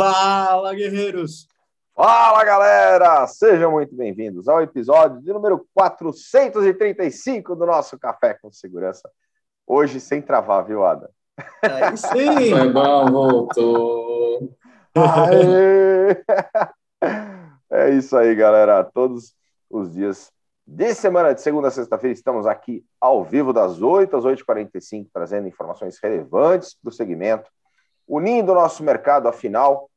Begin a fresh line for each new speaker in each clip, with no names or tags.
Fala, guerreiros!
Fala, galera! Sejam muito bem-vindos ao episódio de número 435 do nosso Café com Segurança. Hoje sem travar, viu, Ada?
Aí sim!
Foi bom, voltou.
Aê! É isso aí, galera. Todos os dias de semana, de segunda a sexta-feira, estamos aqui ao vivo das 8 às 8h45, trazendo informações relevantes para o segmento, unindo o nosso mercado, afinal,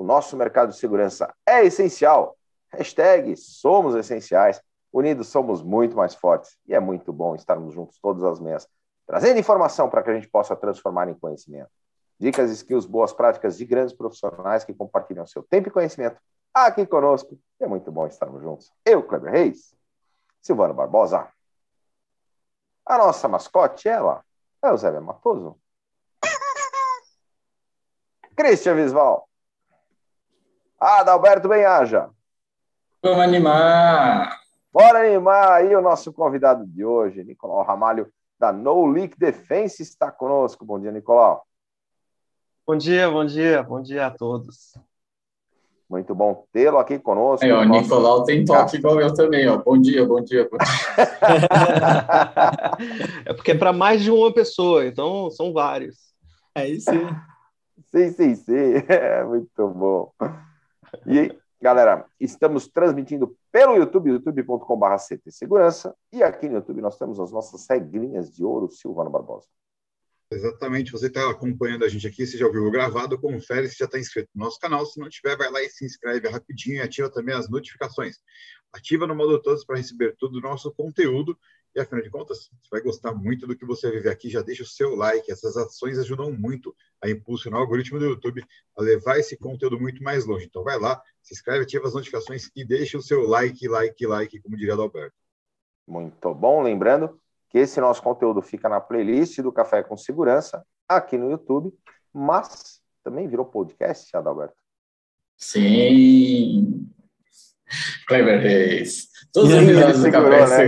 o nosso mercado de segurança é essencial. Hashtag somos essenciais. Unidos somos muito mais fortes. E é muito bom estarmos juntos todas as manhãs, trazendo informação para que a gente possa transformar em conhecimento. Dicas, skills, boas práticas de grandes profissionais que compartilham seu tempo e conhecimento aqui conosco. É muito bom estarmos juntos. Eu, Kleber Reis, Silvano Barbosa. A nossa mascote, ela, é o Zé Matoso. Christian Visval. Adalberto Benhaja.
Vamos animar!
Bora animar aí o nosso convidado de hoje, Nicolau Ramalho, da No Leak Defense, está conosco. Bom dia, Nicolau.
Bom dia, bom dia, bom dia a todos.
Muito bom tê-lo aqui conosco.
Aí, ó, o Nicolau tem toque igual eu também, ó. Bom dia, bom dia. Bom dia.
é porque é para mais de uma pessoa, então são vários.
É isso aí.
Sim, sim, sim. É muito bom. E, galera, estamos transmitindo pelo YouTube, youtube.com.br Segurança. E aqui no YouTube nós temos as nossas regrinhas de ouro, Silvano Barbosa.
Exatamente, você está acompanhando a gente aqui, se já ouviu o gravado, confere se já está inscrito no nosso canal. Se não tiver, vai lá e se inscreve rapidinho e ativa também as notificações. Ativa no modo todos para receber todo o nosso conteúdo. E afinal de contas, você vai gostar muito do que você vive aqui. Já deixa o seu like, essas ações ajudam muito a impulsionar o algoritmo do YouTube a levar esse conteúdo muito mais longe. Então vai lá, se inscreve, ativa as notificações e deixa o seu like, like, like, como diria o Alberto.
Muito bom, lembrando que esse nosso conteúdo fica na playlist do Café com Segurança, aqui no YouTube, mas também virou podcast, Adalberto.
Sim. Kleber Reis. Todos os episódios do Café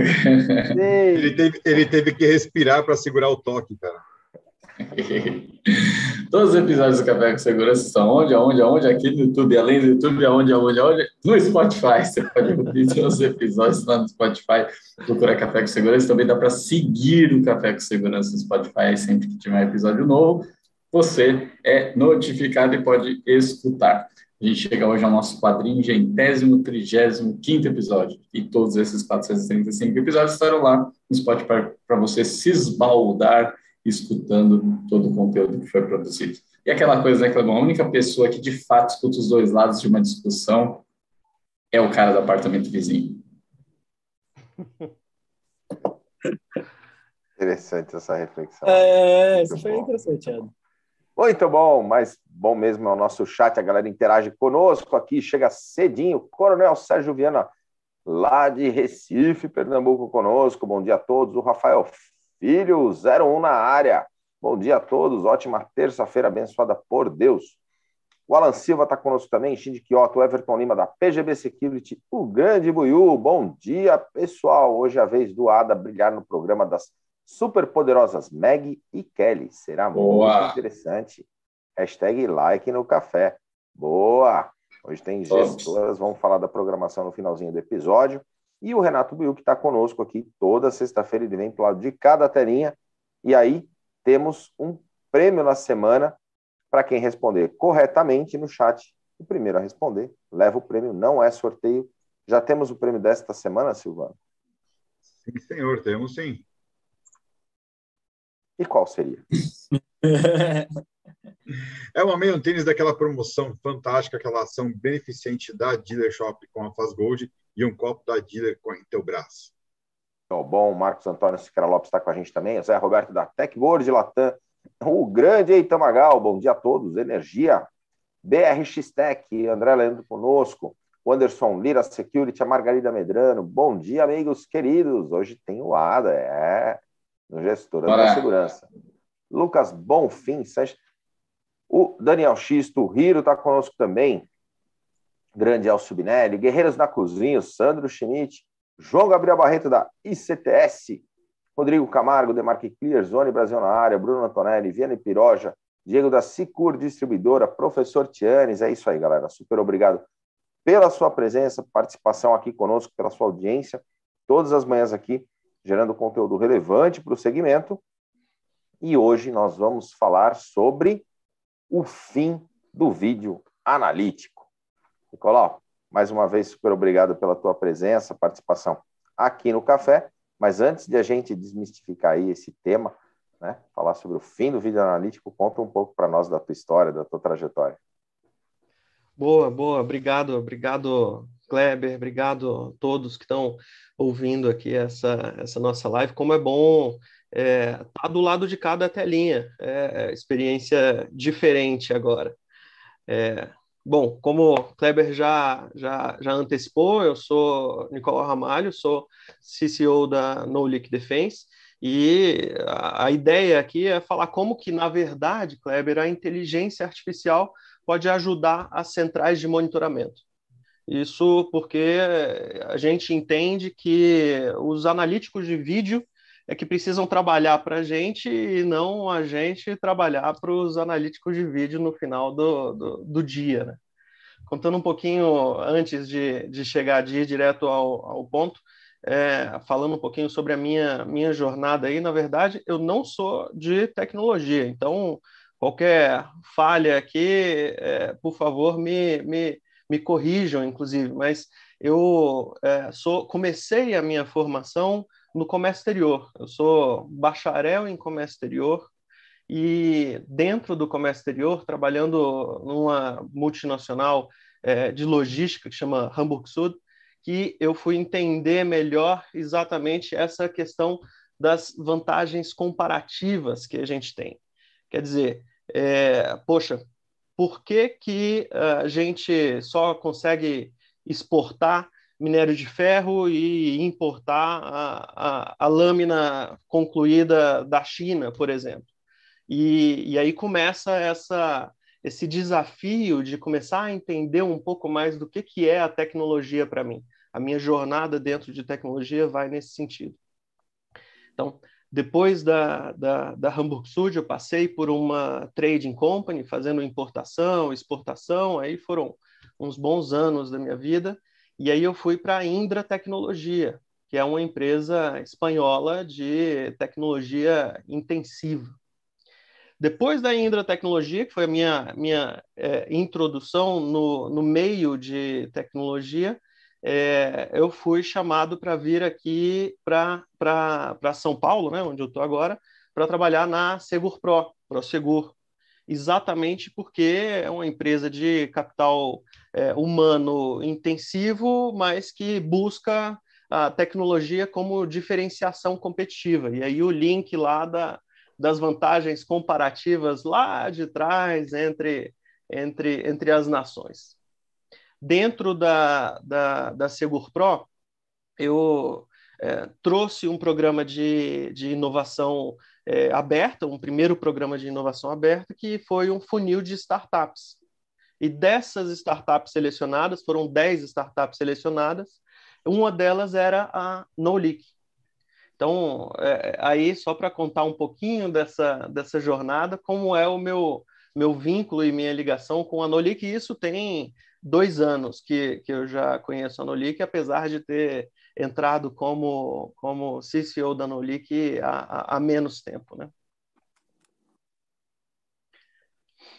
né? ele, teve, ele teve que respirar para segurar o toque, cara.
Todos os episódios do Café com Segurança estão onde, aonde, aonde, aqui no YouTube, além do YouTube, aonde, aonde, aonde, no Spotify. Você pode ouvir todos os episódios lá no Spotify, procura Café com Segurança. Também dá para seguir o Café com Segurança no Spotify sempre que tiver episódio novo. Você é notificado e pode escutar. A gente chega hoje ao nosso quadringentésimo, trigésimo, quinto episódio. E todos esses 435 episódios estarão lá no Spotify para você se esbaldar escutando todo o conteúdo que foi produzido. E aquela coisa, né, Clebão? A única pessoa que de fato escuta os dois lados de uma discussão é o cara do apartamento vizinho.
Interessante essa reflexão.
É, isso foi interessante, Ed.
Muito bom, mas bom mesmo é o nosso chat, a galera interage conosco aqui, chega cedinho, Coronel Sérgio Viana, lá de Recife, Pernambuco, conosco, bom dia a todos, o Rafael Filho, 01 na área. Bom dia a todos, ótima terça-feira abençoada por Deus. O Alan Silva está conosco também, Shinji Kyoto, Everton Lima da PGB Security, o grande Buiu. Bom dia, pessoal. Hoje é a vez do Ada brilhar no programa das superpoderosas Meg e Kelly. Será Boa. muito interessante. Hashtag like no café. Boa! Hoje tem gestoras, vamos falar da programação no finalzinho do episódio. E o Renato Buiu, que está conosco aqui toda sexta-feira, ele vem para o lado de cada telinha. E aí temos um prêmio na semana para quem responder corretamente no chat. O primeiro a responder leva o prêmio, não é sorteio. Já temos o prêmio desta semana, Silvano?
Sim, senhor, temos sim.
E qual seria?
é uma meio tênis daquela promoção fantástica, aquela ação beneficente da Dealer Shop com a Faz Gold e um copo da dealer com a Intelbras.
Oh, bom, Marcos Antônio Siqueira Lopes está com a gente também, o Zé Roberto da Techboard Latam, o grande Eitamagal, bom dia a todos, Energia, BRX Tech, André Leandro conosco, o Anderson Lira Security, a Margarida Medrano, bom dia, amigos queridos, hoje tem o ADA, é, no Gestora da Segurança. Lucas Bonfim, o Daniel Xisto, o Hiro está conosco também, Grande Elcio Binelli, Guerreiros na Cozinha, Sandro Schmidt, João Gabriel Barreto da ICTS, Rodrigo Camargo, Demarque Clear, Zone Brasil na área, Bruno Antonelli, Viana Piroja, Diego da Sicur Distribuidora, professor Tianes. É isso aí, galera. Super obrigado pela sua presença, participação aqui conosco, pela sua audiência, todas as manhãs aqui, gerando conteúdo relevante para o segmento. E hoje nós vamos falar sobre o fim do vídeo analítico. Nicolau, mais uma vez, super obrigado pela tua presença, participação aqui no Café. Mas antes de a gente desmistificar aí esse tema, né, falar sobre o fim do vídeo analítico, conta um pouco para nós da tua história, da tua trajetória.
Boa, boa, obrigado, obrigado, Kleber, obrigado a todos que estão ouvindo aqui essa, essa nossa live. Como é bom estar é, tá do lado de cada telinha, é, é experiência diferente agora. É, bom, como o Kleber já, já, já antecipou, eu sou Nicolau Ramalho, sou CCO da No Leak Defense, e a, a ideia aqui é falar como que, na verdade, Kleber, a inteligência artificial pode ajudar as centrais de monitoramento. Isso porque a gente entende que os analíticos de vídeo é que precisam trabalhar para a gente e não a gente trabalhar para os analíticos de vídeo no final do, do, do, dia. Né? Contando um pouquinho antes de, de chegar de ir direto ao, ao ponto, é, falando um pouquinho sobre a minha, minha jornada aí, na verdade, eu não sou de tecnologia, então Qualquer falha aqui, é, por favor, me, me, me corrijam, inclusive, mas eu é, sou, comecei a minha formação no comércio exterior. Eu sou bacharel em comércio exterior e dentro do comércio exterior, trabalhando numa multinacional é, de logística que chama Hamburg Sud, que eu fui entender melhor exatamente essa questão das vantagens comparativas que a gente tem. Quer dizer, é, poxa, por que, que a gente só consegue exportar minério de ferro e importar a, a, a lâmina concluída da China, por exemplo? E, e aí começa essa, esse desafio de começar a entender um pouco mais do que, que é a tecnologia para mim. A minha jornada dentro de tecnologia vai nesse sentido. Então, depois da, da, da Hamburg Sud, eu passei por uma trading company, fazendo importação, exportação, aí foram uns bons anos da minha vida, e aí eu fui para a Indra Tecnologia, que é uma empresa espanhola de tecnologia intensiva. Depois da Indra Tecnologia, que foi a minha, minha é, introdução no, no meio de tecnologia, é, eu fui chamado para vir aqui para São Paulo, né, onde eu estou agora, para trabalhar na Segur Pro, ProSegur, exatamente porque é uma empresa de capital é, humano intensivo, mas que busca a tecnologia como diferenciação competitiva. E aí o link lá da, das vantagens comparativas lá de trás entre, entre, entre as nações. Dentro da, da, da Segur Pro, eu é, trouxe um programa de, de inovação é, aberta, um primeiro programa de inovação aberta, que foi um funil de startups. E dessas startups selecionadas, foram 10 startups selecionadas, uma delas era a NoLeak. Então, é, aí, só para contar um pouquinho dessa, dessa jornada, como é o meu, meu vínculo e minha ligação com a NoLeak, isso tem dois anos que, que eu já conheço a Nolic, apesar de ter entrado como, como CCO da Nolic há, há, menos tempo, né?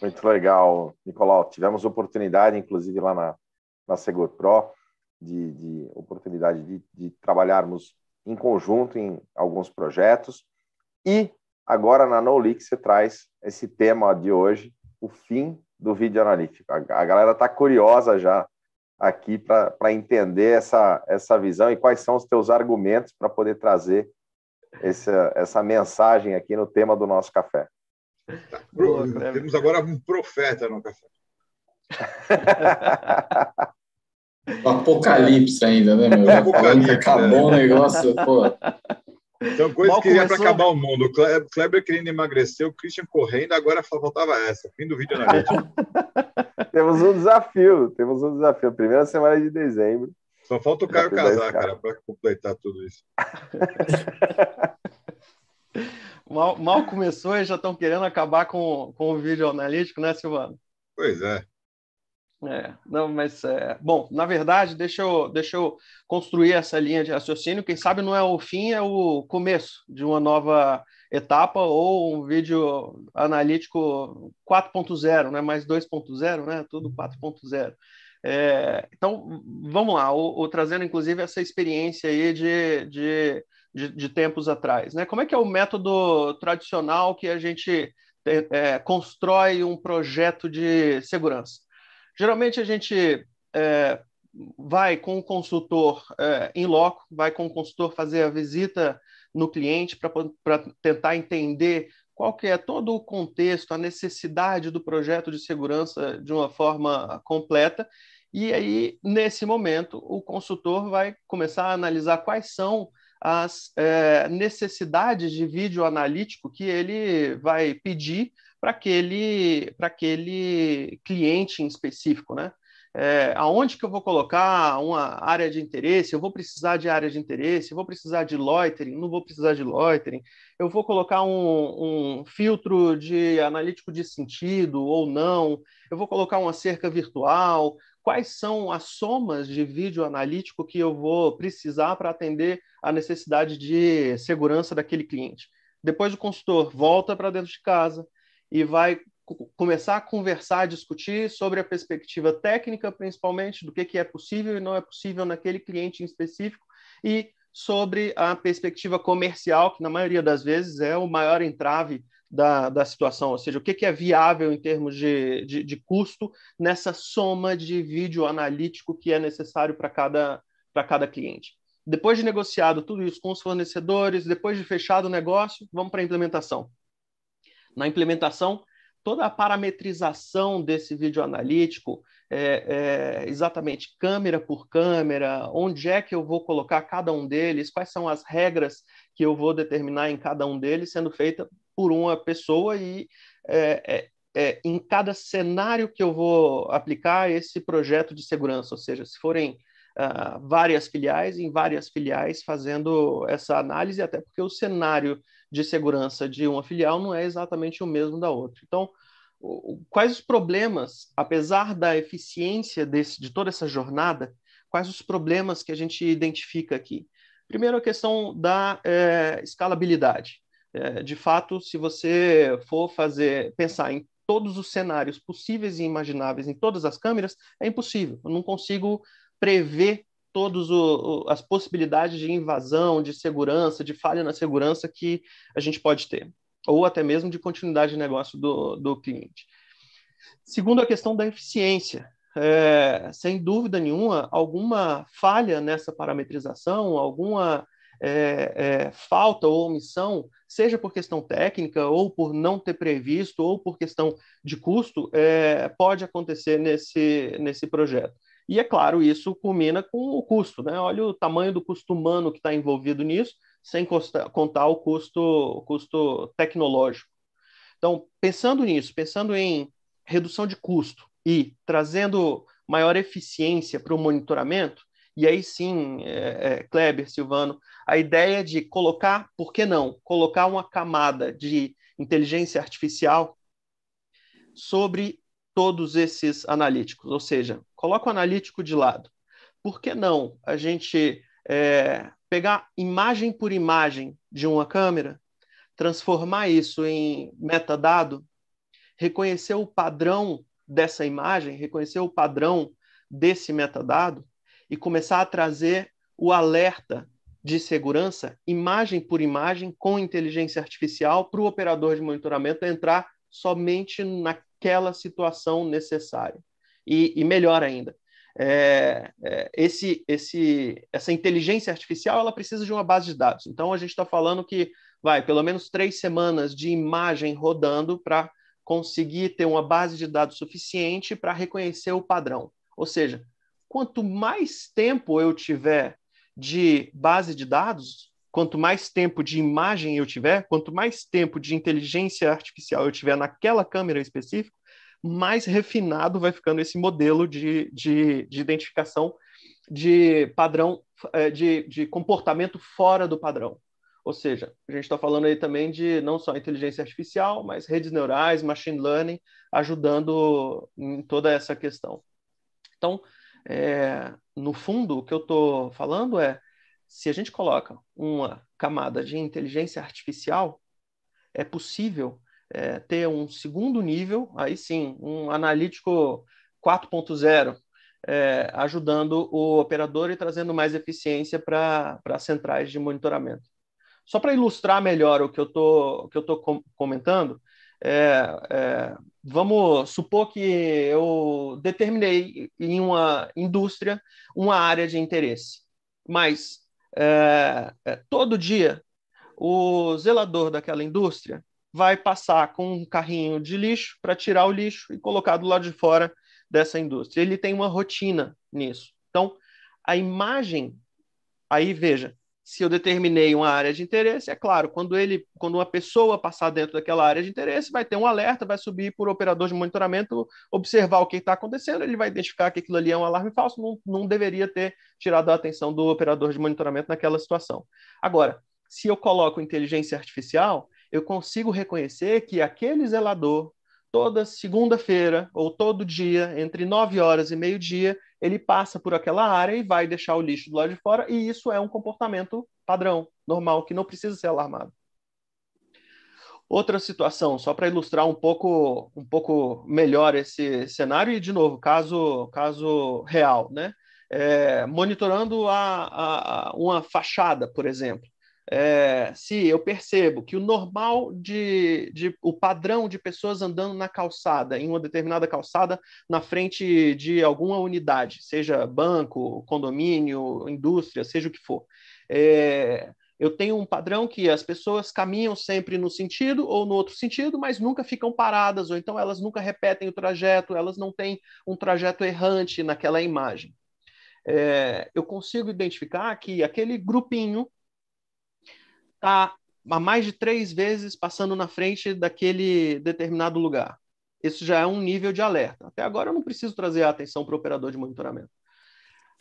Muito legal, Nicolau. Tivemos oportunidade, inclusive lá na, na Segur Pro, de, de oportunidade de, de trabalharmos em conjunto em alguns projetos. E agora na NoLeak você traz esse tema de hoje, o fim do vídeo analítico. A, a galera está curiosa já aqui para entender essa, essa visão e quais são os teus argumentos para poder trazer essa, essa mensagem aqui no tema do nosso café.
Tá. Boa, Temos agora um profeta no café.
Apocalipse ainda, né, meu? Apocalipse, acabou né? o negócio, pô.
Então, coisas que iria para acabar o mundo. O Kleber querendo emagrecer, o Christian correndo, agora faltava essa. Fim do vídeo analítico.
temos um desafio, temos um desafio. Primeira semana de dezembro.
Só falta o Caio casar, cara, para completar tudo isso.
Mal, mal começou e já estão querendo acabar com, com o vídeo analítico, né, Silvano?
Pois é.
É, não, mas é, bom, na verdade, deixa eu, deixa eu construir essa linha de raciocínio. Quem sabe não é o fim, é o começo de uma nova etapa ou um vídeo analítico 4.0, né? Mais 2.0, né? Tudo 4.0. É, então, vamos lá, o, o, trazendo inclusive essa experiência aí de, de, de, de, tempos atrás. Né? Como é que é o método tradicional que a gente é, é constrói um projeto de segurança? Geralmente a gente é, vai com o consultor é, em loco, vai com o consultor fazer a visita no cliente para tentar entender qual que é todo o contexto, a necessidade do projeto de segurança de uma forma completa. E aí, nesse momento, o consultor vai começar a analisar quais são as é, necessidades de vídeo analítico que ele vai pedir para aquele, aquele cliente em específico, né? É, aonde que eu vou colocar uma área de interesse? Eu vou precisar de área de interesse? Eu vou precisar de loitering? Não vou precisar de loitering? Eu vou colocar um, um filtro de analítico de sentido ou não? Eu vou colocar uma cerca virtual? Quais são as somas de vídeo analítico que eu vou precisar para atender a necessidade de segurança daquele cliente? Depois o consultor volta para dentro de casa, e vai começar a conversar, discutir sobre a perspectiva técnica, principalmente, do que, que é possível e não é possível naquele cliente em específico, e sobre a perspectiva comercial, que na maioria das vezes é o maior entrave da, da situação, ou seja, o que, que é viável em termos de, de, de custo nessa soma de vídeo analítico que é necessário para cada, cada cliente. Depois de negociado tudo isso com os fornecedores, depois de fechado o negócio, vamos para a implementação na implementação, toda a parametrização desse vídeo analítico, é, é, exatamente câmera por câmera, onde é que eu vou colocar cada um deles, quais são as regras que eu vou determinar em cada um deles, sendo feita por uma pessoa e é, é, é em cada cenário que eu vou aplicar esse projeto de segurança, ou seja, se forem uh, várias filiais, em várias filiais fazendo essa análise, até porque o cenário de segurança de uma filial não é exatamente o mesmo da outra. Então, quais os problemas, apesar da eficiência desse, de toda essa jornada, quais os problemas que a gente identifica aqui? Primeiro, a questão da é, escalabilidade. É, de fato, se você for fazer, pensar em todos os cenários possíveis e imagináveis em todas as câmeras, é impossível. Eu não consigo prever todas as possibilidades de invasão, de segurança, de falha na segurança que a gente pode ter, ou até mesmo de continuidade de negócio do, do cliente. Segundo, a questão da eficiência. É, sem dúvida nenhuma, alguma falha nessa parametrização, alguma é, é, falta ou omissão, seja por questão técnica, ou por não ter previsto, ou por questão de custo, é, pode acontecer nesse, nesse projeto. E é claro, isso culmina com o custo, né? Olha o tamanho do custo humano que está envolvido nisso, sem contar o custo, o custo tecnológico. Então, pensando nisso, pensando em redução de custo e trazendo maior eficiência para o monitoramento, e aí sim, é, é, Kleber, Silvano, a ideia de colocar, por que não, colocar uma camada de inteligência artificial sobre todos esses analíticos, ou seja, coloca o analítico de lado. Por que não a gente é, pegar imagem por imagem de uma câmera, transformar isso em metadado, reconhecer o padrão dessa imagem, reconhecer o padrão desse metadado e começar a trazer o alerta de segurança, imagem por imagem, com inteligência artificial, para o operador de monitoramento entrar somente na, aquela situação necessária. E, e melhor ainda, é, é, esse, esse, essa inteligência artificial ela precisa de uma base de dados. Então a gente está falando que vai pelo menos três semanas de imagem rodando para conseguir ter uma base de dados suficiente para reconhecer o padrão. Ou seja, quanto mais tempo eu tiver de base de dados, quanto mais tempo de imagem eu tiver, quanto mais tempo de inteligência artificial eu tiver naquela câmera específica, mais refinado vai ficando esse modelo de, de, de identificação de padrão, é, de, de comportamento fora do padrão. Ou seja, a gente está falando aí também de não só inteligência artificial, mas redes neurais, machine learning, ajudando em toda essa questão. Então, é, no fundo, o que eu estou falando é, se a gente coloca uma camada de inteligência artificial, é possível é, ter um segundo nível, aí sim, um analítico 4.0, é, ajudando o operador e trazendo mais eficiência para centrais de monitoramento. Só para ilustrar melhor o que eu tô, estou com, comentando, é, é, vamos supor que eu determinei em uma indústria uma área de interesse, mas é, é todo dia o zelador daquela indústria vai passar com um carrinho de lixo para tirar o lixo e colocar do lado de fora dessa indústria. Ele tem uma rotina nisso. Então, a imagem, aí veja, se eu determinei uma área de interesse, é claro, quando ele, quando uma pessoa passar dentro daquela área de interesse, vai ter um alerta, vai subir por operador de monitoramento, observar o que está acontecendo, ele vai identificar que aquilo ali é um alarme falso, não, não deveria ter tirado a atenção do operador de monitoramento naquela situação. Agora, se eu coloco inteligência artificial, eu consigo reconhecer que aquele zelador toda segunda-feira ou todo dia, entre 9 horas e meio-dia, ele passa por aquela área e vai deixar o lixo do lado de fora, e isso é um comportamento padrão, normal, que não precisa ser alarmado. Outra situação, só para ilustrar um pouco, um pouco melhor esse cenário, e de novo, caso, caso real, né? É, monitorando a, a, uma fachada, por exemplo é, se eu percebo que o normal de, de, o padrão de pessoas andando na calçada, em uma determinada calçada, na frente de alguma unidade, seja banco, condomínio, indústria, seja o que for. É, eu tenho um padrão que as pessoas caminham sempre no sentido ou no outro sentido, mas nunca ficam paradas, ou então elas nunca repetem o trajeto, elas não têm um trajeto errante naquela imagem. É, eu consigo identificar que aquele grupinho está há mais de três vezes passando na frente daquele determinado lugar. Isso já é um nível de alerta. Até agora eu não preciso trazer a atenção para o operador de monitoramento.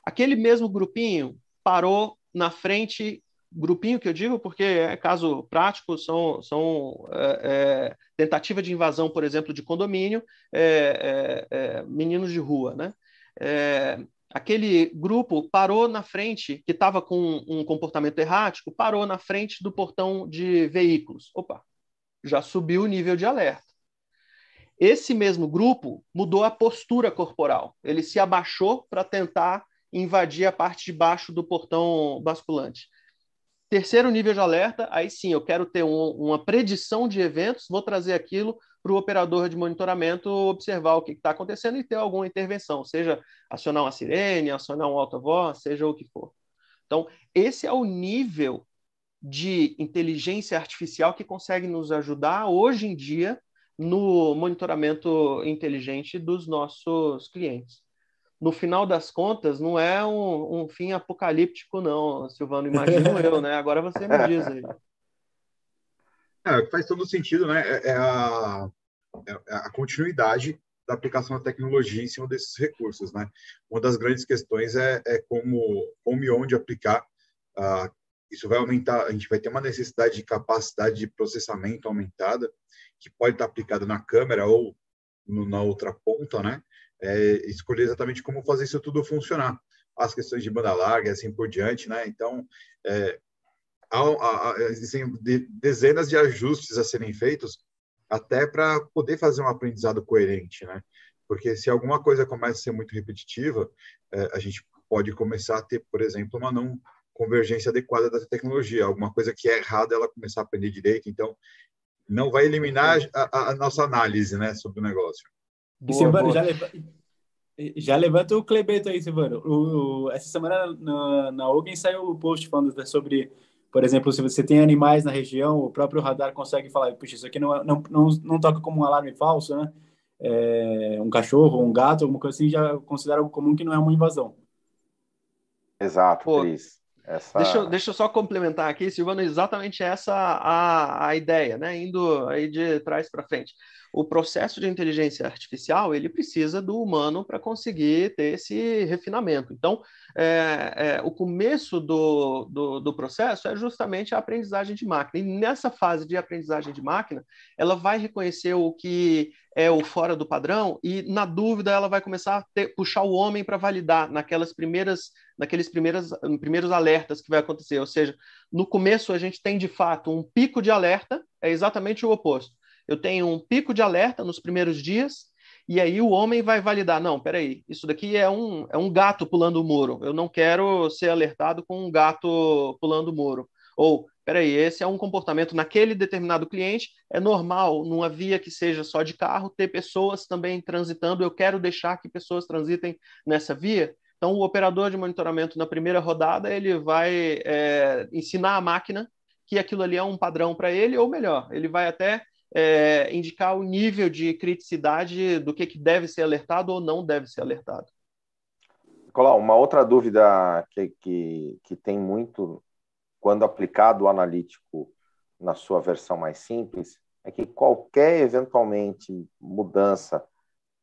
Aquele mesmo grupinho parou na frente, grupinho que eu digo porque é caso prático, são, são é, é, tentativa de invasão, por exemplo, de condomínio, é, é, é meninos de rua, né? Aquele grupo parou na frente, que estava com um comportamento errático, parou na frente do portão de veículos. Opa, já subiu o nível de alerta. Esse mesmo grupo mudou a postura corporal. Ele se abaixou para tentar invadir a parte de baixo do portão basculante. Terceiro nível de alerta, aí sim, eu quero ter um, uma predição de eventos, vou trazer aquilo para o operador de monitoramento observar o que está acontecendo e ter alguma intervenção, seja acionar uma sirene, acionar um alta-voz, seja o que for. Então, esse é o nível de inteligência artificial que consegue nos ajudar hoje em dia no monitoramento inteligente dos nossos clientes. No final das contas, não é um, um fim apocalíptico, não, Silvano, imagino eu, né? Agora você me diz aí.
É, faz todo sentido, né? É, é a, é a continuidade da aplicação da tecnologia em cima desses recursos, né? Uma das grandes questões é, é como, como e onde aplicar. Uh, isso vai aumentar, a gente vai ter uma necessidade de capacidade de processamento aumentada, que pode estar aplicada na câmera ou no, na outra ponta, né? É, escolher exatamente como fazer isso tudo funcionar. As questões de banda larga assim por diante, né? Então, é, existem dezenas de ajustes a serem feitos até para poder fazer um aprendizado coerente, né? Porque se alguma coisa começa a ser muito repetitiva, é, a gente pode começar a ter, por exemplo, uma não convergência adequada da tecnologia. Alguma coisa que é errada, ela começar a aprender direito. Então, não vai eliminar a, a nossa análise, né, sobre o negócio.
Boa, Silvano, boa. Já, leva... já levanta o Clebeto aí, Silvano. O, o, essa semana na, na Ogen saiu o post falando sobre por exemplo, se você tem animais na região, o próprio radar consegue falar, puxa, isso aqui não, é, não, não, não toca como um alarme falso, né? É, um cachorro, um gato, alguma coisa assim, já considera algo comum que não é uma invasão.
Exato, Pô, Cris.
Essa... Deixa, eu, deixa eu só complementar aqui, Silvano, exatamente essa a, a ideia, né? Indo aí de trás para frente o processo de inteligência artificial ele precisa do humano para conseguir ter esse refinamento. Então, é, é, o começo do, do, do, processo é justamente a aprendizagem de máquina. E nessa fase de aprendizagem de máquina, ela vai reconhecer o que é o fora do padrão e, na dúvida, ela vai começar a ter, puxar o homem para validar naquelas primeiras, naqueles primeiras, primeiros alertas que vai acontecer. Ou seja, no começo a gente tem de fato um pico de alerta, é exatamente o oposto eu tenho um pico de alerta nos primeiros dias, e aí o homem vai validar, não, peraí, isso daqui é um, é um gato pulando o muro, eu não quero ser alertado com um gato pulando o muro. Ou, peraí, esse é um comportamento naquele determinado cliente, é normal, numa via que seja só de carro, ter pessoas também transitando, eu quero deixar que pessoas transitem nessa via. Então, o operador de monitoramento, na primeira rodada, ele vai é, ensinar a máquina que aquilo ali é um padrão para ele, ou melhor, ele vai até é, indicar o nível de criticidade do que, que deve ser alertado ou não deve ser alertado.
Nicolau, uma outra dúvida que, que, que tem muito quando aplicado o analítico na sua versão mais simples é que qualquer eventualmente mudança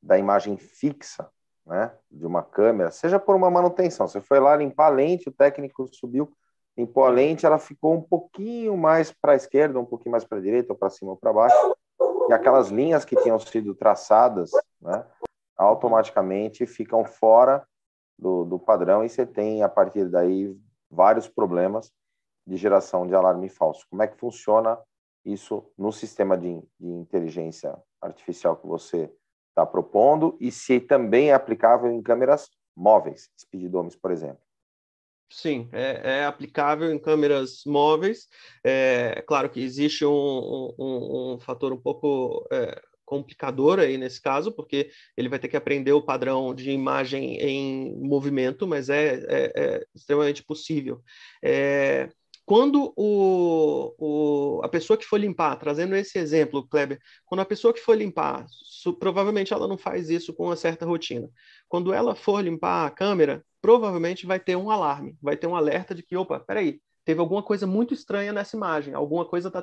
da imagem fixa né, de uma câmera, seja por uma manutenção, você foi lá limpar a lente, o técnico subiu, limpou a lente, ela ficou um pouquinho mais para a esquerda, um pouquinho mais para a direita, ou para cima ou para baixo, e aquelas linhas que tinham sido traçadas, né, automaticamente ficam fora do, do padrão e você tem, a partir daí, vários problemas de geração de alarme falso. Como é que funciona isso no sistema de, de inteligência artificial que você está propondo e se também é aplicável em câmeras móveis, speedomes, por exemplo?
Sim, é, é, aplicável em câmeras móveis. É, é claro que existe um, um, um fator um pouco é, complicador aí nesse caso, porque ele vai ter que aprender o padrão de imagem em movimento, mas é, é, é extremamente possível. É, quando o, o, a pessoa que for limpar, trazendo esse exemplo, Kleber, quando a pessoa que for limpar, su, provavelmente ela não faz isso com uma certa rotina. Quando ela for limpar a câmera, provavelmente vai ter um alarme, vai ter um alerta de que, opa, peraí, teve alguma coisa muito estranha nessa imagem, alguma coisa está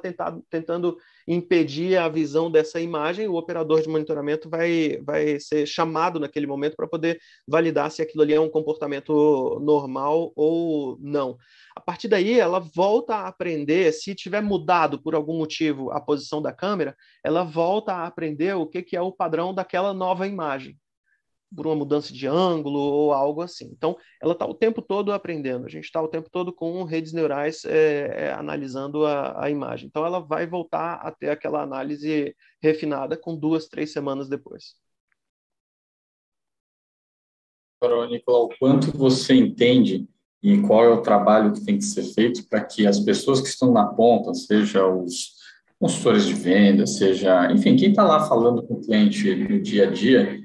tentando impedir a visão dessa imagem, o operador de monitoramento vai, vai ser chamado naquele momento para poder validar se aquilo ali é um comportamento normal ou não. A partir daí, ela volta a aprender, se tiver mudado por algum motivo a posição da câmera, ela volta a aprender o que, que é o padrão daquela nova imagem por uma mudança de ângulo ou algo assim. Então, ela está o tempo todo aprendendo. A gente está o tempo todo com redes neurais é, é, analisando a, a, imagem. Então, ela vai voltar a ter aquela análise refinada com duas, três semanas depois.
Agora, Nicolau, o quanto você entende e qual é o trabalho que tem que ser feito para que as pessoas que estão na ponta, seja os consultores de venda, seja, enfim, quem está lá falando com o cliente no dia a dia,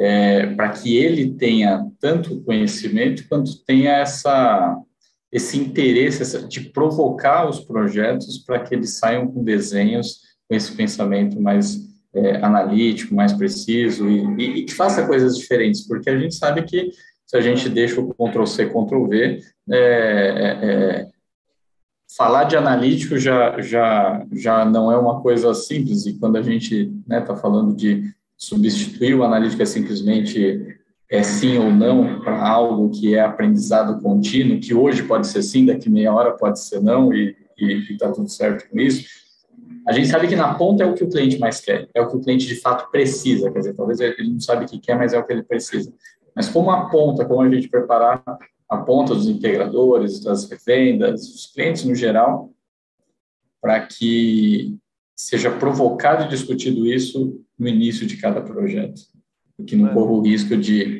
é, para que ele tenha tanto conhecimento quanto tenha essa, esse interesse essa, de provocar os projetos para que eles saiam com desenhos com esse pensamento mais é, analítico, mais preciso e, que faça coisas diferentes, porque a gente sabe que se a gente deixa o Ctrl-C, Ctrl-V, é, é, é, falar de analítico já, já, já não é uma coisa simples, e quando a gente está né, tá falando de substituir o analítico é simplesmente é sim ou não para algo que é aprendizado contínuo, que hoje pode ser sim, daqui meia hora pode ser não, e está tudo certo com isso. A gente sabe que na ponta é o que o cliente mais quer, é o que o cliente de fato precisa, quer dizer, talvez ele não sabe o que quer, mas é o que ele precisa. Mas como a ponta, como a gente preparar a ponta dos integradores, das revendas, dos clientes no geral, para que seja provocado e discutido isso no início de cada projeto, que não é. corra o risco de,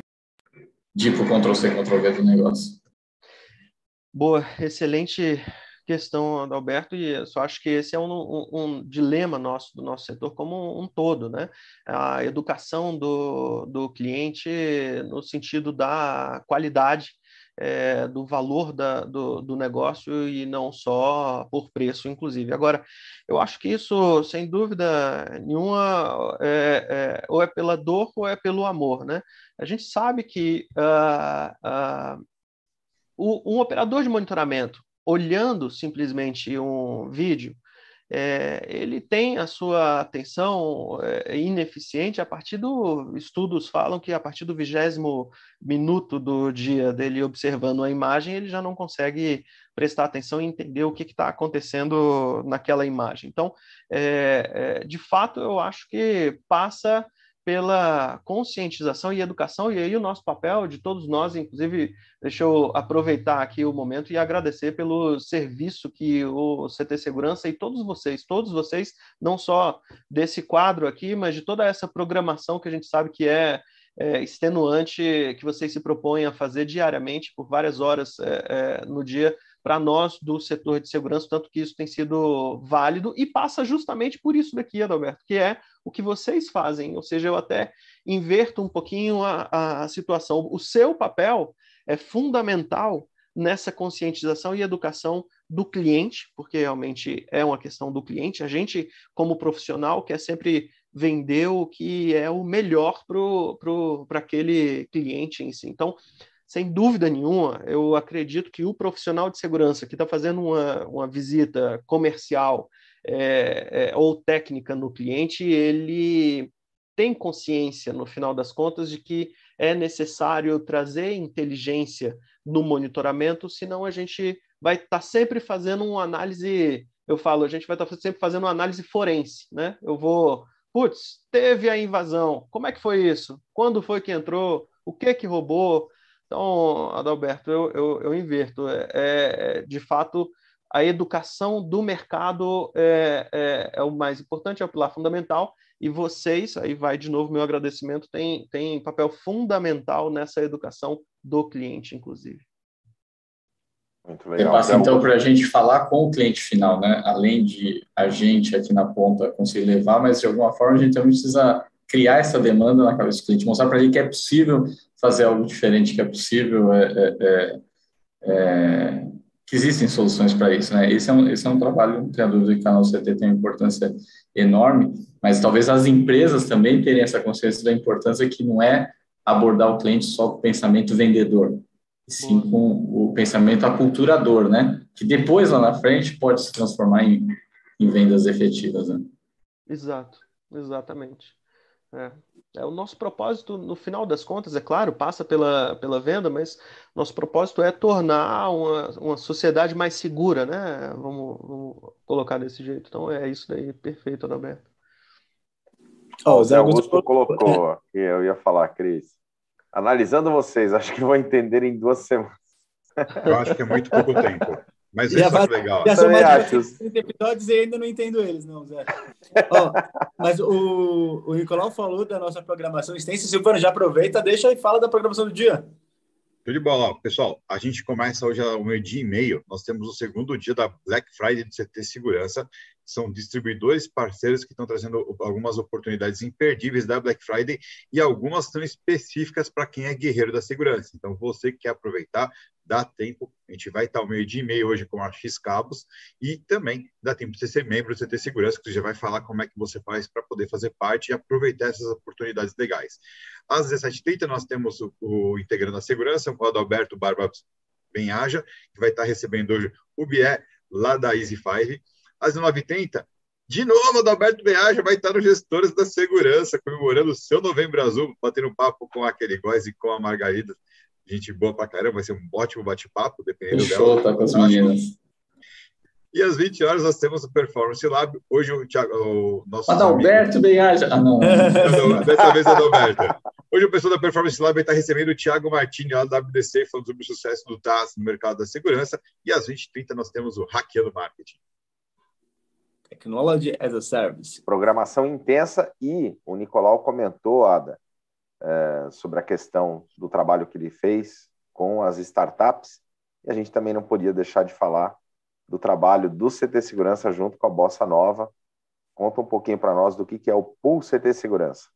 de ir para o Ctrl-C, Ctrl-V do negócio.
Boa, excelente questão, Alberto, e eu só acho que esse é um, um, um, dilema nosso, do nosso setor como um, um, todo, né? A educação do, do cliente no sentido da qualidade é, do valor da, do, do negócio e não só por preço, inclusive. Agora, eu acho que isso, sem dúvida nenhuma, é, é, ou é pela dor ou é pelo amor, né? A gente sabe que uh, uh, o, um operador de monitoramento olhando simplesmente um vídeo, é, ele tem a sua atenção é, ineficiente a partir do. Estudos falam que a partir do vigésimo minuto do dia dele observando a imagem, ele já não consegue prestar atenção e entender o que está acontecendo naquela imagem. Então, é, é, de fato, eu acho que passa pela conscientização e educação, e aí o nosso papel de todos nós, inclusive, deixa eu aproveitar aqui o momento e agradecer pelo serviço que o CT Segurança e todos vocês, todos vocês, não só desse quadro aqui, mas de toda essa programação que a gente sabe que é, é extenuante, que vocês se propõem a fazer diariamente, por várias horas é, é, no dia, para nós do setor de segurança, tanto que isso tem sido válido e passa justamente por isso daqui, Adalberto, que é o que vocês fazem, ou seja, eu até inverto um pouquinho a, a situação. O seu papel é fundamental nessa conscientização e educação do cliente, porque realmente é uma questão do cliente. A gente, como profissional, quer sempre vender o que é o melhor para aquele cliente em si. Então, sem dúvida nenhuma, eu acredito que o profissional de segurança que está fazendo uma, uma visita comercial é, é, ou técnica no cliente, ele tem consciência, no final das contas, de que é necessário trazer inteligência no monitoramento, senão a gente vai estar tá sempre fazendo uma análise, eu falo, a gente vai estar tá sempre fazendo uma análise forense, né? Eu vou, putz, teve a invasão, como é que foi isso? Quando foi que entrou? O que que roubou? Então, Adalberto, eu, eu, eu inverto. É, é, de fato, a educação do mercado é, é, é, o mais importante, é o pilar fundamental, e vocês, aí vai de novo meu agradecimento, tem, tem papel fundamental nessa educação do cliente, inclusive.
Muito legal. Passa, então, para a gente falar com o cliente final, né? Além de a gente aqui na ponta conseguir levar, mas de alguma forma a gente também precisa criar essa demanda na cabeça do cliente, mostrar para ele que é possível fazer algo diferente, que é possível, é, é, é, é que existem soluções para isso, né? Esse é um, esse é um trabalho, não tenho dúvida que o canal CT tem uma importância enorme, mas talvez as empresas também tenham essa consciência da importância que não é abordar o cliente só com o pensamento vendedor, sim com o pensamento aculturador, né? Que depois, lá na frente, pode se transformar em, em vendas efetivas, né?
Exato, exatamente. É. é. o nosso propósito, no final das contas, é claro, passa pela, pela venda, mas nosso propósito é tornar uma, uma sociedade mais segura, né? Vamos, vamos colocar desse jeito. Então é isso daí, perfeito, Adalberto.
Oh, o Zé Augusto, Augusto colocou que eu ia falar, Cris. Analisando vocês, acho que vou entender em duas semanas.
Eu acho que é muito pouco tempo. Mas isso é legal.
Já são mais de 30 episódios e ainda não entendo eles, não, Zé. oh, mas o, o Nicolau falou da nossa programação extensa. Silvano, já aproveita, deixa e fala da programação do dia.
Tudo de bola. Pessoal, a gente começa hoje ao meio-dia e meio. Nós temos o segundo dia da Black Friday do CT Segurança são distribuidores parceiros que estão trazendo algumas oportunidades imperdíveis da Black Friday e algumas são específicas para quem é guerreiro da segurança. Então, você que quer aproveitar, dá tempo. A gente vai estar ao meio-dia e meio hoje com a X Cabos e também dá tempo de você ser membro do CT Segurança, que você já vai falar como é que você faz para poder fazer parte e aproveitar essas oportunidades legais. Às 17h30, nós temos o, o Integrando a Segurança, o Adalberto Barba Benhaja, que vai estar recebendo hoje o Bié, lá da Easy Five às 9h30. De novo, Adalberto Beaja vai estar no Gestores da Segurança, comemorando o seu Novembro Azul, batendo papo com aquele Góis e com a Margarida. Gente boa pra caramba, vai ser um ótimo bate-papo, dependendo
Show, dela. Tá com as meninas.
E às 20 horas nós temos o Performance Lab. Hoje o, Thiago, o nosso.
Adalberto amigo... Ah, não.
Dessa vez, Adalberto. Hoje o pessoal da Performance Lab está recebendo o Thiago Martini, lá da WDC, falando sobre o sucesso do TAS no mercado da segurança. E às 20h30 nós temos o Hackeando Marketing.
Technology as a Service.
Programação intensa e o Nicolau comentou, Ada, é, sobre a questão do trabalho que ele fez com as startups e a gente também não podia deixar de falar do trabalho do CT Segurança junto com a Bossa Nova. Conta um pouquinho para nós do que, que é o Pool CT Segurança.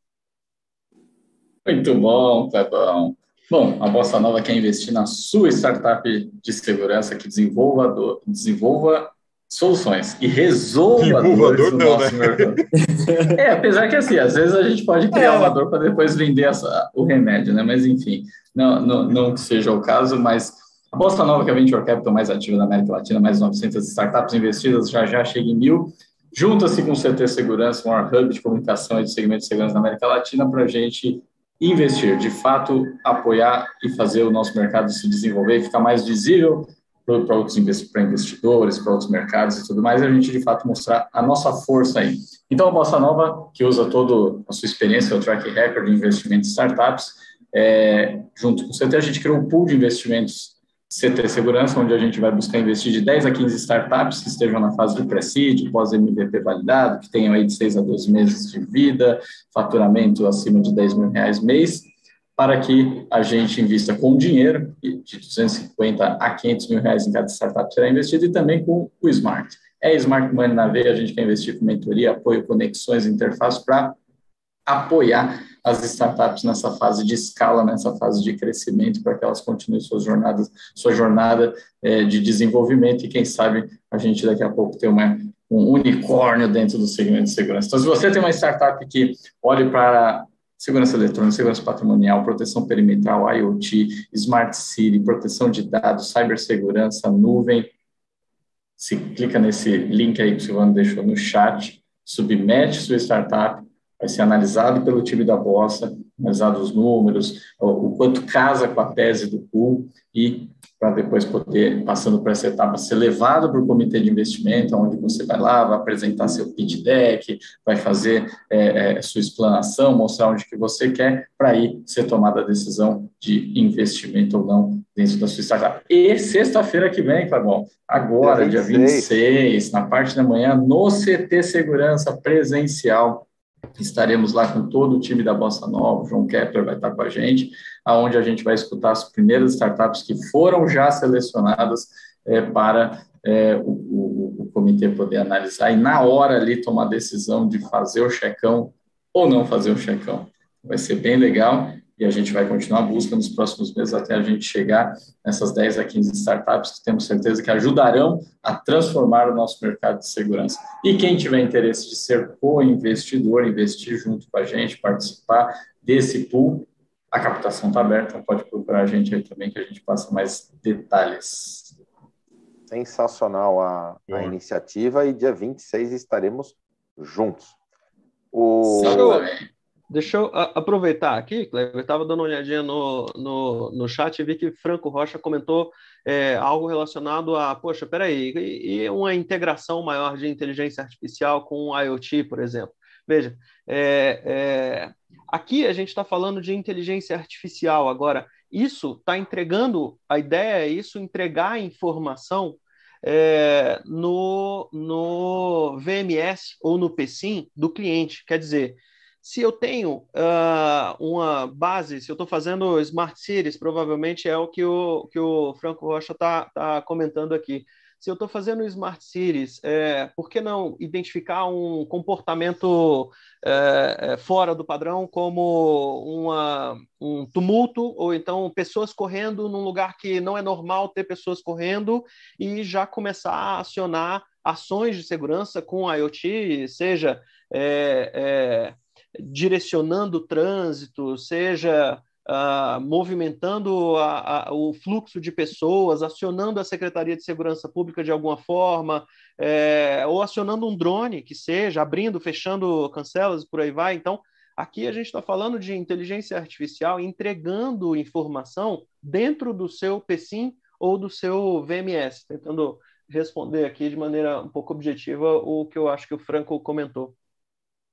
Muito bom, Clebão. Bom, a Bossa Nova quer investir na sua startup de segurança que desenvolva, desenvolva soluções e resolva dores do não, nosso né? mercado. é, apesar que assim, às vezes a gente pode criar é. uma dor para depois vender essa, o remédio, né? Mas enfim, não, não, não que seja o caso, mas A Bolsa Nova, que é a Venture Capital mais ativa da América Latina, mais 900 startups investidas, já já chega em mil. Junta-se com o CT Segurança, maior hub de comunicação e de segmento de segurança da América Latina, para a gente investir, de fato, apoiar e fazer o nosso mercado se desenvolver e ficar mais visível para outros para investidores, para outros mercados e tudo mais, e a gente de fato mostrar a nossa força aí. Então, a Bossa Nova, que usa toda a sua experiência, o track record de investimento em startups, é, junto com o CT, a gente criou um pool de investimentos CT Segurança, onde a gente vai buscar investir de 10 a 15 startups que estejam na fase de pré-seed, pós-MVP validado, que tenham aí de 6 a 12 meses de vida, faturamento acima de 10 mil reais mês, para que a gente invista com dinheiro, de 250 a 500 mil reais em cada startup será investido, e também com o Smart. É Smart Money na veia, a gente quer investir com mentoria, apoio, conexões, interface para apoiar as startups nessa fase de escala, nessa fase de crescimento, para que elas continuem suas jornadas, sua jornada é, de desenvolvimento e quem sabe a gente daqui a pouco ter uma, um unicórnio dentro do segmento de segurança. Então, se você tem uma startup que olhe para segurança eletrônica, segurança patrimonial, proteção perimetral, IoT, Smart City, proteção de dados, cibersegurança, nuvem. Se clica nesse link aí que o Silvano deixou no chat, submete sua startup, vai ser analisado pelo time da Bossa, analisado os números, o, quanto casa com a tese do pool e para depois poder, passando por essa etapa, ser levado para o comitê de investimento, onde você vai lá, vai apresentar seu pitch deck, vai fazer é, é, sua explanação, mostrar onde que você quer, para aí ser tomada a decisão de investimento ou não dentro da sua startup. E sexta-feira que vem, Clavão, agora, dia 26. dia 26, na parte da manhã, no CT Segurança presencial, Estaremos lá com todo o time da Bossa Nova, o João Kepler vai estar com a gente, aonde a gente vai escutar as primeiras startups que foram já selecionadas é, para é, o, o, o, comitê poder analisar e na hora ali tomar a decisão de fazer o checão ou não fazer o checão. Vai ser bem legal e a gente vai continuar a busca nos próximos meses até a gente chegar nessas 10 a 15 startups que temos certeza que ajudarão a transformar o nosso mercado de segurança. E quem tiver interesse de ser co-investidor, investir junto com a gente, participar desse pool, a captação está aberta, pode procurar a gente aí também que a gente passa mais detalhes.
Sensacional a, a iniciativa e dia 26 estaremos juntos. O...
Sim, Deixa eu aproveitar aqui, eu estava dando uma olhadinha no, no, no chat e vi que Franco Rocha comentou é, algo relacionado a, poxa, peraí, e, e uma integração maior de inteligência artificial com IoT, por exemplo. Veja, é, é, aqui a gente está falando de inteligência artificial. Agora, isso está entregando, a ideia é isso, entregar informação é, no, no VMS ou no PSIM do cliente. Quer dizer, se eu tenho uh, uma base, se eu estou fazendo Smart Cities, provavelmente é o que o, que o Franco Rocha está tá comentando aqui. Se eu estou fazendo Smart Cities, é, por que não identificar um comportamento é, é, fora do padrão, como uma, um tumulto, ou então pessoas correndo num lugar que não é normal ter pessoas correndo, e já começar a acionar ações de segurança com IoT, seja é, é, direcionando o trânsito, seja uh, movimentando a, a, o fluxo de pessoas, acionando a Secretaria de Segurança Pública de alguma forma, é, ou acionando um drone, que seja, abrindo, fechando cancelas, por aí vai. Então, aqui a gente está falando de inteligência artificial entregando informação dentro do seu PSIM ou do seu VMS, tentando responder aqui de maneira um pouco objetiva o que eu acho que o Franco comentou.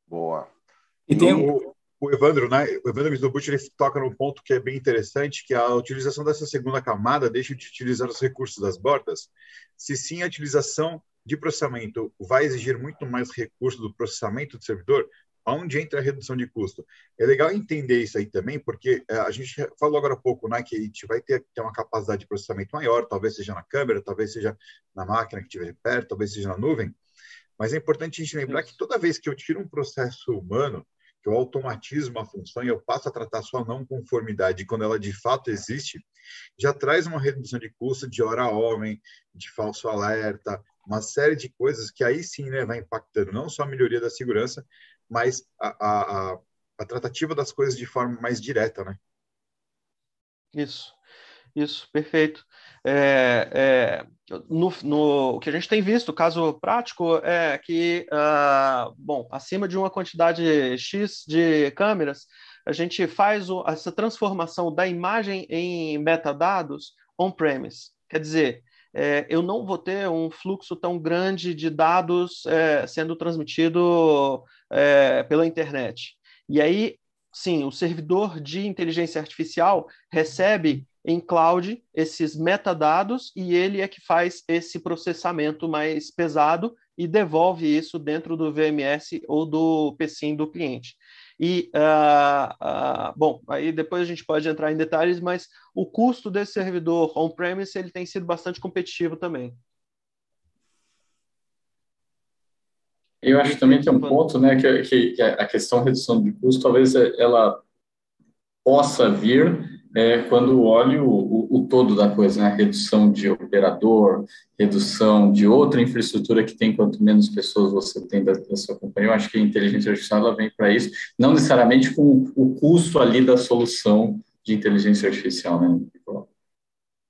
Boa.
E tem o, o Evandro, né? O Evandro Mizobuchi, ele toca num ponto que é bem interessante, que a utilização dessa segunda camada deixa de utilizar os recursos das bordas. Se sim, a utilização de processamento vai exigir muito mais recurso do processamento do servidor, aonde entra a redução de custo? É legal entender isso aí também, porque é, a gente falou agora há pouco, né, que a gente vai ter, ter uma capacidade de processamento maior, talvez seja na câmera, talvez seja na máquina que estiver perto, talvez seja na nuvem, mas é importante a gente lembrar que toda vez que eu tiro um processo humano, que eu automatizo uma função e eu passo a tratar sua não conformidade quando ela de fato existe, já traz uma redução de custo de hora homem, de falso alerta, uma série de coisas que aí sim né, vai impactando não só a melhoria da segurança, mas a, a, a, tratativa das coisas de forma mais direta, né?
Isso, isso, perfeito. É, é, no, no, o que a gente tem visto, caso prático, é que, uh, bom, acima de uma quantidade X de câmeras, a gente faz o, essa transformação da imagem em metadados on-premise. Quer dizer, é, eu não vou ter um fluxo tão grande de dados é, sendo transmitido é, pela internet. E aí, sim, o servidor de inteligência artificial recebe em cloud esses metadados e ele é que faz esse processamento mais pesado e devolve isso dentro do VMS ou do PSIM do cliente. E, uh, uh, bom, aí depois a gente pode entrar em detalhes, mas o custo desse servidor on-premise ele tem sido bastante competitivo também.
Eu acho que também tem um ponto, né, que, que, a questão de redução de custo, talvez ela possa vir é quando olho o, o, todo da coisa, né? redução de operador, redução de outra infraestrutura que tem, quanto menos pessoas você tem da, da sua companhia. Eu acho que a inteligência artificial ela vem para isso, não necessariamente com o custo ali da solução de inteligência artificial, né?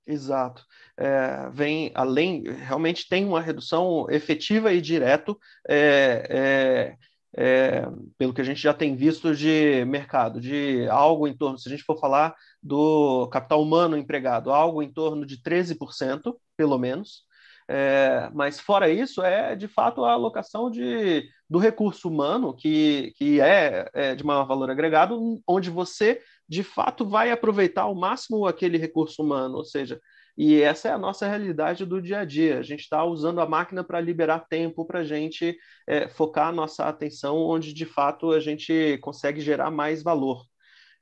Exato. É, vem além, realmente tem uma redução efetiva e direto. É, é é, pelo que a gente já tem visto de mercado, de algo em torno, se a gente for falar do capital humano empregado, algo em torno de 13%, pelo menos. É, mas fora isso, é de fato a alocação de, do recurso humano, que, que é, é de maior valor agregado, onde você de fato vai aproveitar ao máximo aquele recurso humano, ou seja, e essa é a nossa realidade do dia a dia. A gente está usando a máquina para liberar tempo para a gente é, focar a nossa atenção onde de fato a gente consegue gerar mais valor.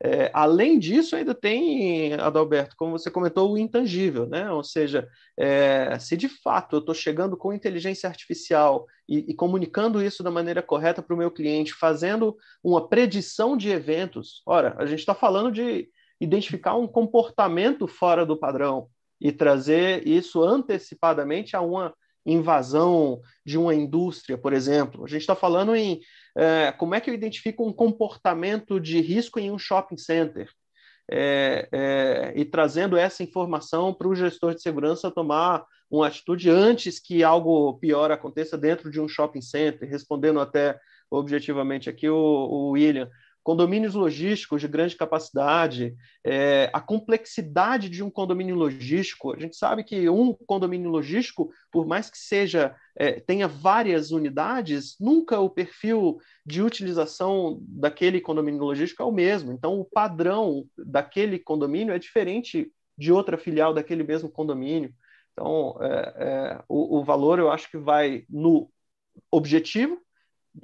É, além disso, ainda tem, Adalberto, como você comentou, o intangível, né? Ou seja, é, se de fato eu estou chegando com inteligência artificial e, e comunicando isso da maneira correta para o meu cliente, fazendo uma predição de eventos, ora, a gente está falando de identificar um comportamento fora do padrão e trazer isso antecipadamente a uma invasão de uma indústria, por exemplo. A gente está falando em é, como é que eu identifico um comportamento de risco em um shopping center. É, é, e trazendo essa informação para o gestor de segurança tomar uma atitude antes que algo pior aconteça dentro de um shopping center, respondendo até objetivamente aqui o, o William condomínios logísticos de grande capacidade, é, a complexidade de um condomínio logístico. A gente sabe que um condomínio logístico, por mais que seja é, tenha várias unidades, nunca o perfil de utilização daquele condomínio logístico é o mesmo. Então, o padrão daquele condomínio é diferente de outra filial daquele mesmo condomínio. Então, é, é o, o valor eu acho que vai no objetivo,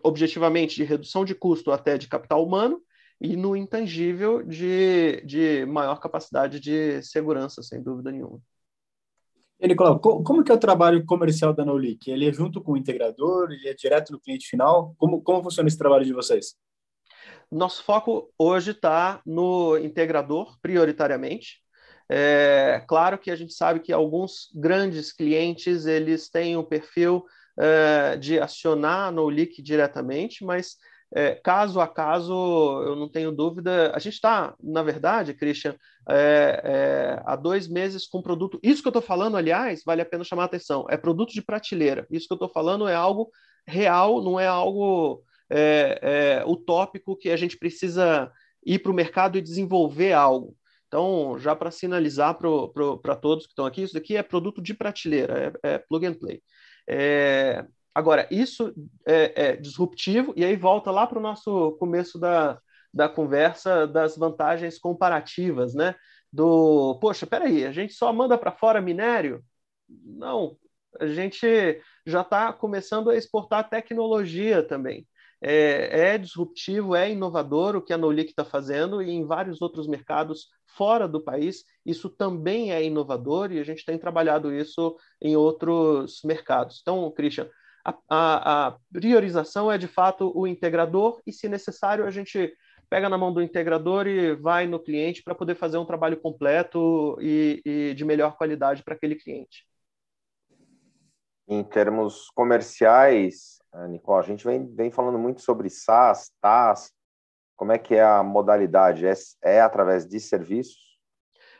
objetivamente de redução de custo até de capital humano e no intangível de, de maior capacidade de segurança, sem dúvida nenhuma.
E, Nicolau, como que é o trabalho comercial da Nolic? Ele é junto com o integrador? Ele é direto no cliente final? Como, como funciona esse trabalho de vocês?
Nosso foco hoje está no integrador, prioritariamente. É claro que a gente sabe que alguns grandes clientes eles têm um perfil é, de acionar no leak diretamente, mas é, caso a caso, eu não tenho dúvida. A gente está, na verdade, Christian, é, é, há dois meses com produto. Isso que eu estou falando, aliás, vale a pena chamar a atenção. É produto de prateleira. Isso que eu estou falando é algo real, não é algo utópico que a gente precisa ir para o mercado e desenvolver algo. Então, já para sinalizar para todos que estão aqui, isso daqui é produto de prateleira, é, é plug and play. É, agora, isso é, é, disruptivo, e aí volta lá para o nosso começo da, da conversa das vantagens comparativas, né? Do, poxa, peraí, a gente só manda para fora minério? Não, a gente já está começando a exportar tecnologia também. É, é, disruptivo, é inovador o que a Nolic está fazendo e em vários outros mercados fora do país, isso também é inovador e a gente tem trabalhado isso em outros mercados. Então, Christian, a, a, a priorização é de fato o integrador e, se necessário, a gente pega na mão do integrador e vai no cliente para poder fazer um trabalho completo e, e de melhor qualidade para aquele cliente.
Em termos comerciais, eh, Nicole, a gente vem, vem falando muito sobre SaaS, TaaS, como é que é a modalidade? É, é através de serviços?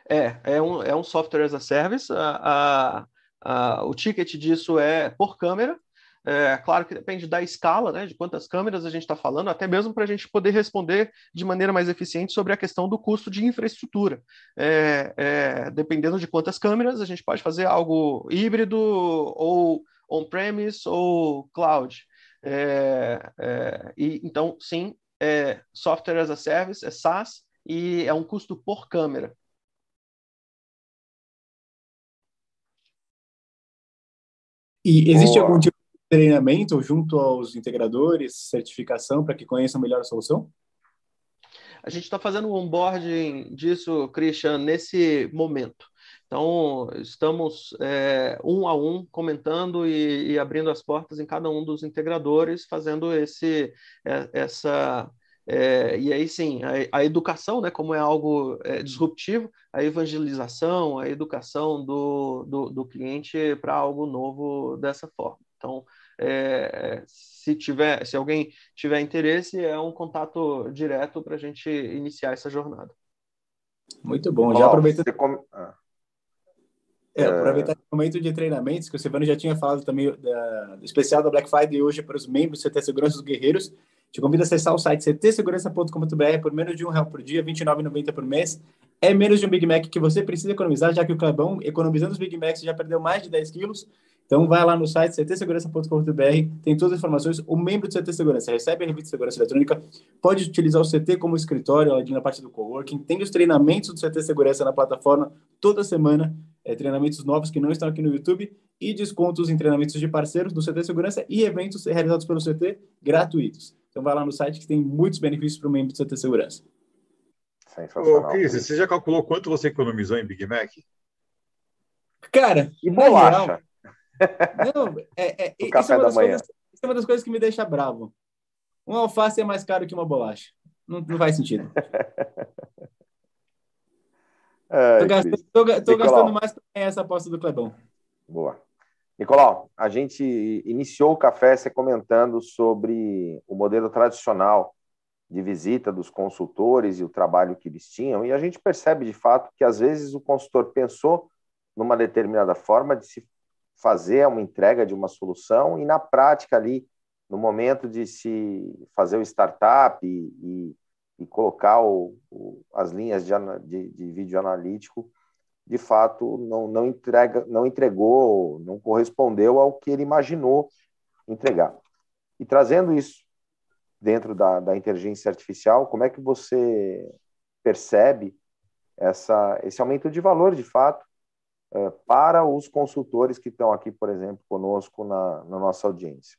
É, é um, é um software as a service. A, a, a, o ticket disso é por câmera. É, claro que depende da escala, né, de quantas câmeras a gente está falando, até mesmo para a gente poder responder de maneira mais eficiente sobre a questão do custo de infraestrutura. É, é, dependendo de quantas câmeras, a gente pode fazer algo híbrido ou on-premise ou cloud. É, é, e, então, sim, é software as a service, é SaaS, e é um custo por câmera.
E existe Boa. algum tipo de treinamento junto aos integradores, certificação, para que conheçam melhor a solução?
A gente está fazendo um onboarding disso, Christian, nesse momento. Então, estamos é, um a um comentando e, e, abrindo as portas em cada um dos integradores, fazendo esse, é, essa é, e aí sim, a, a, educação, né, como é algo é, disruptivo, a evangelização, a educação do, do, do cliente para algo novo dessa forma. Então, é, se tiver, se alguém tiver interesse, é um contato direto para a gente iniciar essa jornada.
Muito bom. Já aproveitando. Ah. É, aproveitar o momento de treinamentos, que o Silvano já tinha falado também da, do especial da Black Friday hoje para os membros do CT Segurança dos Guerreiros. Te convido a acessar o site ctsegurança.com.br por menos de um real por dia, R$ 29,90 por mês. É menos de um Big Mac que você precisa economizar, já que o Clebão, economizando os Big Macs, já perdeu mais de 10 quilos. Então, vai lá no site ctsegurança.com.br, tem todas as informações. O membro do CT Segurança recebe a revista de segurança eletrônica, pode utilizar o CT como escritório, ali na parte do coworking. Tem os treinamentos do CT Segurança na plataforma toda semana, é, treinamentos novos que não estão aqui no YouTube e descontos em treinamentos de parceiros do CT Segurança e eventos realizados pelo CT gratuitos. Então vai lá no site que tem muitos benefícios para o membro de CT Segurança.
Sensacional. Ô, Cris, você já calculou quanto você economizou em Big Mac?
Cara,
e bolacha?
Não, é, é, isso, é uma das coisas, isso é uma das coisas que me deixa bravo. Um alface é mais caro que uma bolacha. Não, não faz sentido. Estou gastando, tô, tô gastando mais para essa aposta do Clebão.
Boa. Nicolau, a gente iniciou o café se comentando sobre o modelo tradicional de visita dos consultores e o trabalho que eles tinham, e a gente percebe de fato que às vezes o consultor pensou numa determinada forma de se fazer uma entrega de uma solução, e na prática ali, no momento de se fazer o startup e, e, e colocar o, o, as linhas de, de, de vídeo analítico, de fato não, não, entrega, não entregou, não correspondeu ao que ele imaginou entregar. E trazendo isso dentro da, da inteligência artificial, como é que você percebe essa, esse aumento de valor, de fato, é, para os consultores que estão aqui, por exemplo, conosco na, na nossa audiência?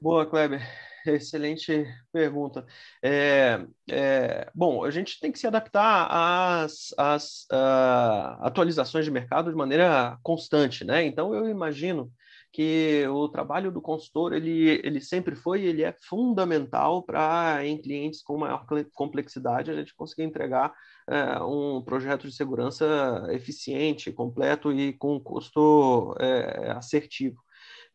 Boa, Kleber. Excelente pergunta. É, é, bom, a gente tem que se adaptar às, às uh, atualizações de mercado de maneira constante, né? Então, eu imagino que o trabalho do consultor ele, ele sempre foi ele é fundamental para em clientes com maior complexidade a gente conseguir entregar é, um projeto de segurança eficiente, completo e com custo é, assertivo.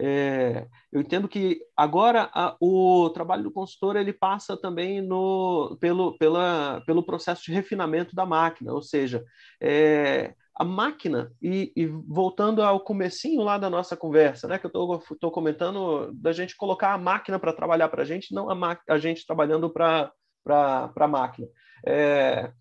É, eu entendo que agora a, o trabalho do consultor ele passa também no, pelo, pela, pelo processo de refinamento da máquina, ou seja, é, a máquina, e, e, voltando ao comecinho lá da nossa conversa, né, que eu estou comentando da gente colocar a máquina para trabalhar para a gente, não a, a gente trabalhando para a máquina. É,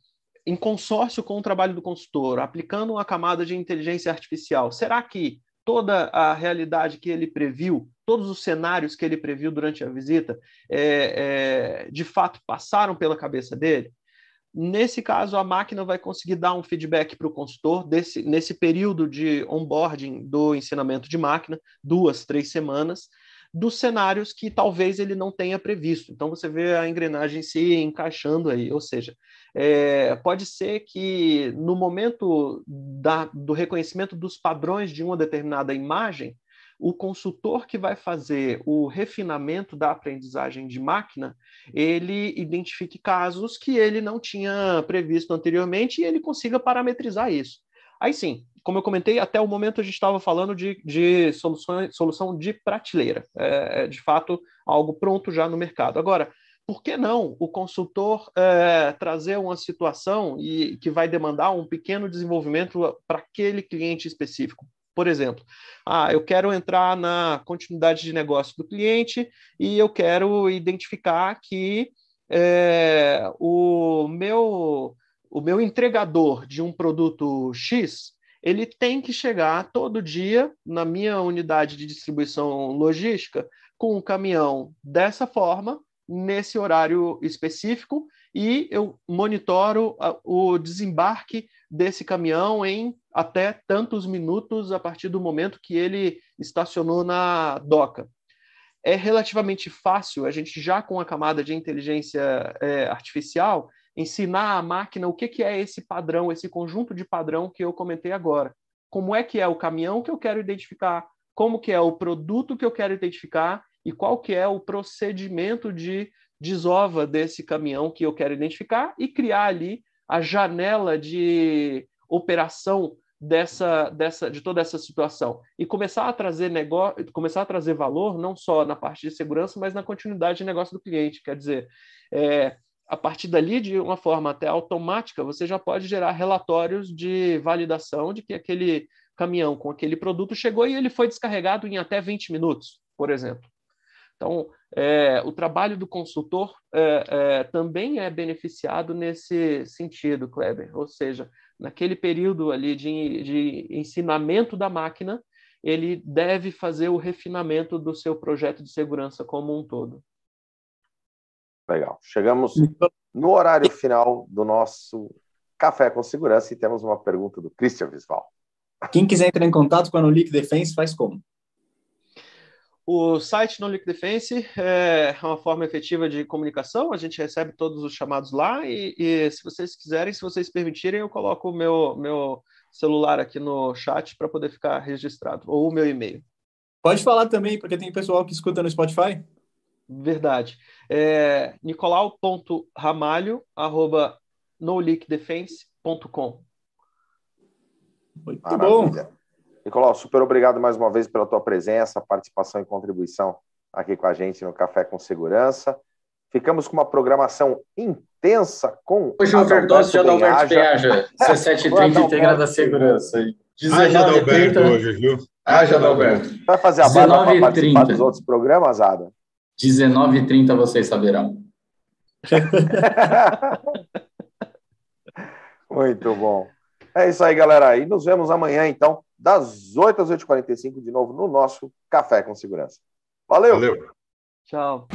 em consórcio com o trabalho do consultor, aplicando uma camada de inteligência artificial, será que toda a realidade que ele previu, todos os cenários que ele previu durante a visita, é, é, de fato passaram pela cabeça dele? Nesse caso, a máquina vai conseguir dar um feedback para o consultor desse, nesse período de onboarding do ensinamento de máquina, duas, três semanas, dos cenários que talvez ele não tenha previsto. Então, você vê a engrenagem se encaixando aí, ou seja, é, pode ser que no momento da, do reconhecimento dos padrões de uma determinada imagem, o consultor que vai fazer o refinamento da aprendizagem de máquina, ele identifique casos que ele não tinha previsto anteriormente e ele consiga parametrizar isso. Aí sim, como eu comentei, até o momento a gente estava falando de, de soluções, solução de prateleira, é, é, de fato algo pronto já no mercado. Agora, por que não o consultor é, trazer uma situação e que vai demandar um pequeno desenvolvimento para aquele cliente específico? Por exemplo, ah, eu quero entrar na continuidade de negócio do cliente e eu quero identificar que é, o meu o meu entregador de um produto X ele tem que chegar todo dia na minha unidade de distribuição logística com um caminhão dessa forma nesse horário específico e eu monitoro o desembarque desse caminhão em até tantos minutos a partir do momento que ele estacionou na doca. É relativamente fácil, a gente já com a camada de inteligência é, artificial, ensinar a máquina o que, que é esse padrão, esse conjunto de padrão que eu comentei agora. Como é que é o caminhão que eu quero identificar, como que é o produto que eu quero identificar e qual que é o procedimento de desova desse caminhão que eu quero identificar e criar ali a janela de operação dessa, dessa de toda essa situação e começar a trazer negócio, começar a trazer valor não só na parte de segurança, mas na continuidade de negócio do cliente. Quer dizer, é, a partir dali, de uma forma até automática, você já pode gerar relatórios de validação de que aquele caminhão com aquele produto chegou e ele foi descarregado em até 20 minutos, por exemplo. Então, é, o trabalho do consultor é, é, também é beneficiado nesse sentido, Kleber. Ou seja, naquele período ali de, de ensinamento da máquina, ele deve fazer o refinamento do seu projeto de segurança como um todo.
Legal. Chegamos no horário final do nosso Café com Segurança e temos uma pergunta do Christian Visval.
Quem quiser entrar em contato com a Nolic Defense, faz como?
O site No Leak Defense é uma forma efetiva de comunicação, a gente recebe todos os chamados lá e, e se vocês quiserem, se vocês permitirem, eu coloco o meu, meu celular aqui no chat para poder ficar registrado, ou o meu e-mail.
Pode falar também, porque tem pessoal que escuta no Spotify.
Verdade. É nicolau.ramalho, arroba noleakdefense.com.
Muito Maravilha. bom. Nicolau, super obrigado mais uma vez pela tua presença, participação e contribuição aqui com a gente no Café com Segurança. Ficamos com uma programação intensa com.
Hoje o overdose de Adalberto Peaja, 17h30 Integra da Segurança.
Haja Adalberto hoje, viu?
Haja Adalberto.
Vai fazer a barba para participar dos outros programas, Ada?
19h30 vocês saberão.
Muito bom. É isso aí, galera. E nos vemos amanhã, então, das 8 às 8h45, de novo, no nosso Café com Segurança. Valeu! Valeu.
Tchau.